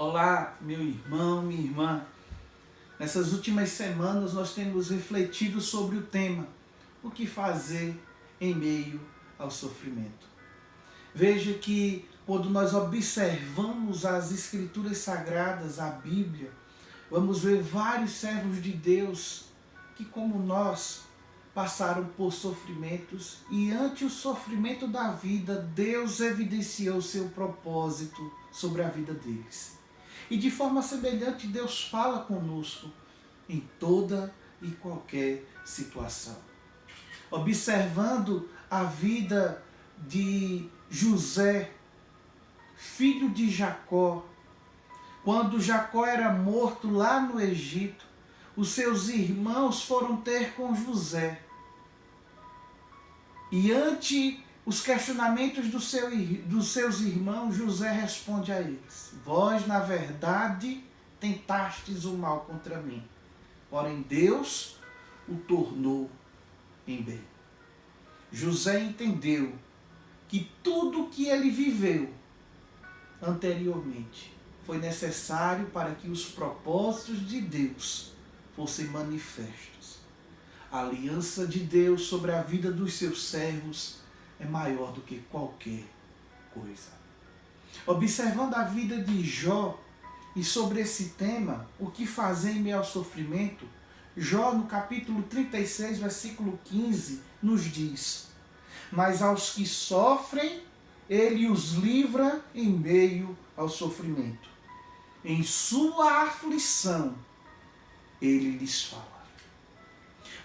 Olá, meu irmão, minha irmã. Nessas últimas semanas nós temos refletido sobre o tema: o que fazer em meio ao sofrimento. Veja que quando nós observamos as escrituras sagradas, a Bíblia, vamos ver vários servos de Deus que, como nós, passaram por sofrimentos e ante o sofrimento da vida, Deus evidenciou seu propósito sobre a vida deles. E de forma semelhante, Deus fala conosco em toda e qualquer situação. Observando a vida de José, filho de Jacó, quando Jacó era morto lá no Egito, os seus irmãos foram ter com José. E ante os questionamentos do seu, dos seus irmãos, José responde a eles: Vós, na verdade, tentastes o mal contra mim, porém Deus o tornou em bem. José entendeu que tudo o que ele viveu anteriormente foi necessário para que os propósitos de Deus fossem manifestos. A aliança de Deus sobre a vida dos seus servos é maior do que qualquer coisa. Observando a vida de Jó e sobre esse tema, o que fazer em meio ao sofrimento, Jó, no capítulo 36, versículo 15, nos diz: Mas aos que sofrem, ele os livra em meio ao sofrimento. Em sua aflição, ele lhes fala.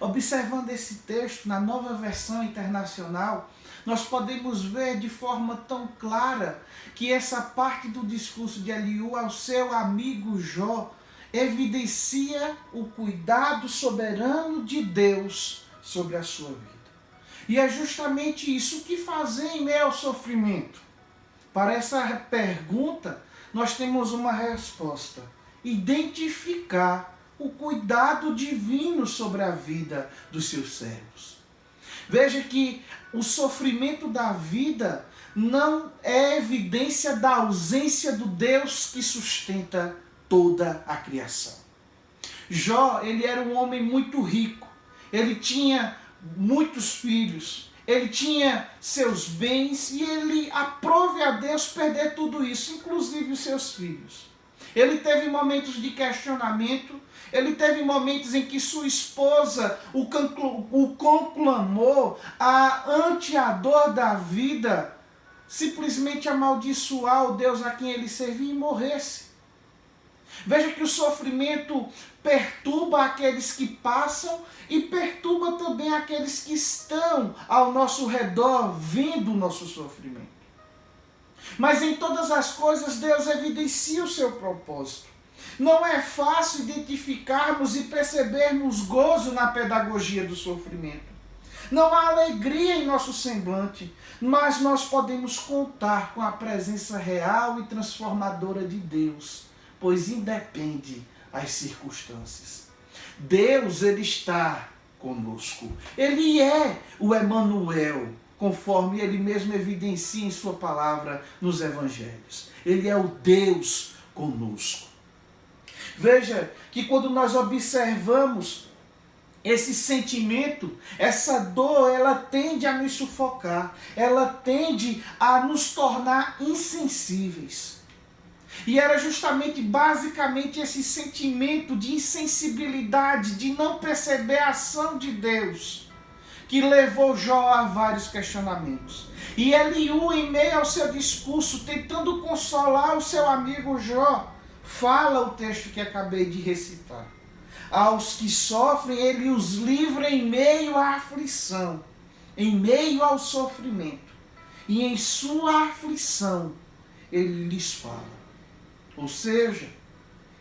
Observando esse texto na nova versão internacional, nós podemos ver de forma tão clara que essa parte do discurso de Eliú ao seu amigo Jó evidencia o cuidado soberano de Deus sobre a sua vida. E é justamente isso que fazer em meio ao sofrimento. Para essa pergunta, nós temos uma resposta: identificar o cuidado divino sobre a vida dos seus servos. Veja que o sofrimento da vida não é evidência da ausência do Deus que sustenta toda a criação. Jó, ele era um homem muito rico. Ele tinha muitos filhos. Ele tinha seus bens e ele aprove a Deus perder tudo isso, inclusive os seus filhos. Ele teve momentos de questionamento, ele teve momentos em que sua esposa o, o conclamou a, ante a dor da vida, simplesmente amaldiçoar o Deus a quem ele servia e morresse. Veja que o sofrimento perturba aqueles que passam e perturba também aqueles que estão ao nosso redor vendo o nosso sofrimento. Mas em todas as coisas Deus evidencia o seu propósito. Não é fácil identificarmos e percebermos gozo na pedagogia do sofrimento. Não há alegria em nosso semblante, mas nós podemos contar com a presença real e transformadora de Deus, pois independe as circunstâncias. Deus ele está conosco. Ele é o Emanuel, conforme ele mesmo evidencia em sua palavra nos evangelhos. Ele é o Deus conosco. Veja que quando nós observamos esse sentimento, essa dor, ela tende a nos sufocar, ela tende a nos tornar insensíveis. E era justamente, basicamente, esse sentimento de insensibilidade, de não perceber a ação de Deus, que levou Jó a vários questionamentos. E Eliú, em meio ao seu discurso, tentando consolar o seu amigo Jó, fala o texto que acabei de recitar. Aos que sofrem, ele os livra em meio à aflição, em meio ao sofrimento. E em sua aflição, ele lhes fala. Ou seja,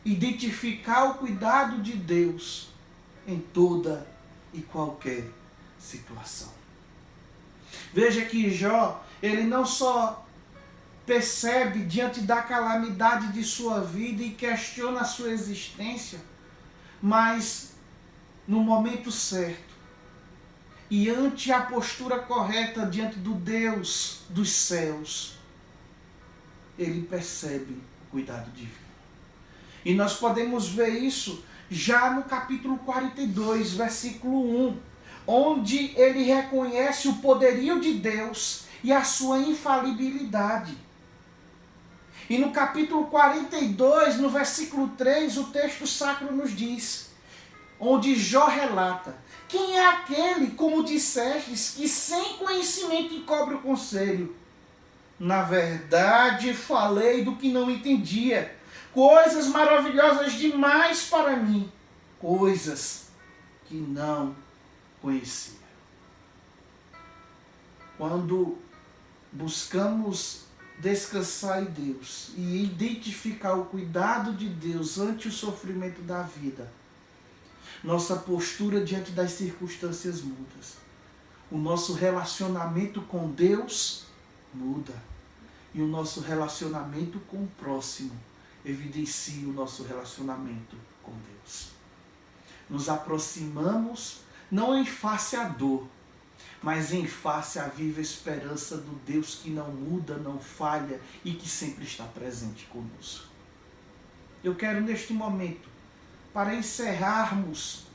identificar o cuidado de Deus em toda e qualquer situação. Veja que Jó, ele não só percebe diante da calamidade de sua vida e questiona a sua existência, mas no momento certo e ante a postura correta diante do Deus dos céus, ele percebe o cuidado divino. E nós podemos ver isso já no capítulo 42, versículo 1, onde ele reconhece o poderio de Deus e a sua infalibilidade. E no capítulo 42, no versículo 3, o texto sacro nos diz, onde Jó relata: Quem é aquele, como dissestes, que sem conhecimento encobre o conselho? Na verdade, falei do que não entendia, coisas maravilhosas demais para mim, coisas que não conhecia. Quando buscamos descansar em Deus e identificar o cuidado de Deus ante o sofrimento da vida, nossa postura diante das circunstâncias muda. O nosso relacionamento com Deus muda. E o nosso relacionamento com o próximo evidencia o nosso relacionamento com Deus. Nos aproximamos não em face à dor, mas em face à viva esperança do Deus que não muda, não falha e que sempre está presente conosco. Eu quero neste momento, para encerrarmos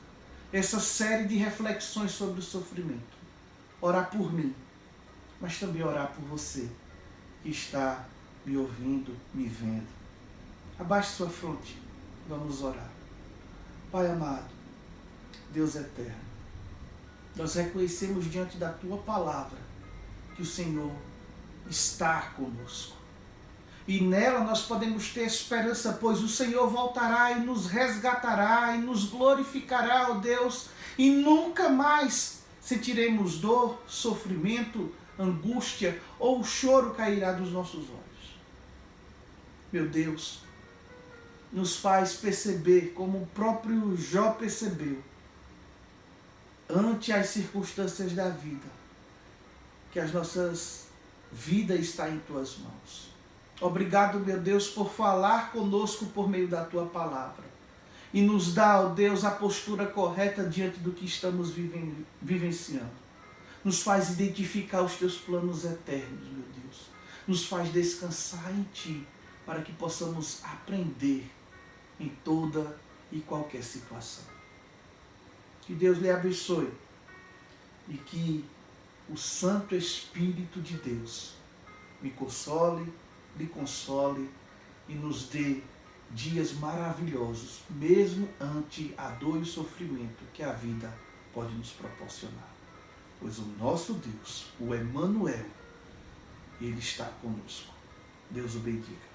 essa série de reflexões sobre o sofrimento, orar por mim, mas também orar por você que está me ouvindo, me vendo. Abaixe sua fronte, vamos orar. Pai amado, Deus eterno, nós reconhecemos diante da tua palavra que o Senhor está conosco. E nela nós podemos ter esperança, pois o Senhor voltará e nos resgatará e nos glorificará, ó Deus, e nunca mais sentiremos dor, sofrimento, angústia ou choro cairá dos nossos olhos. Meu Deus, nos faz perceber, como o próprio Jó percebeu, ante as circunstâncias da vida, que as nossas vidas está em tuas mãos. Obrigado, meu Deus, por falar conosco por meio da tua palavra. E nos dá, ó Deus, a postura correta diante do que estamos vivenciando. Nos faz identificar os teus planos eternos, meu Deus. Nos faz descansar em ti, para que possamos aprender em toda e qualquer situação. Que Deus lhe abençoe e que o Santo Espírito de Deus me console, lhe console e nos dê dias maravilhosos, mesmo ante a dor e o sofrimento que a vida pode nos proporcionar. Pois o nosso Deus, o Emanuel, ele está conosco. Deus o bendiga.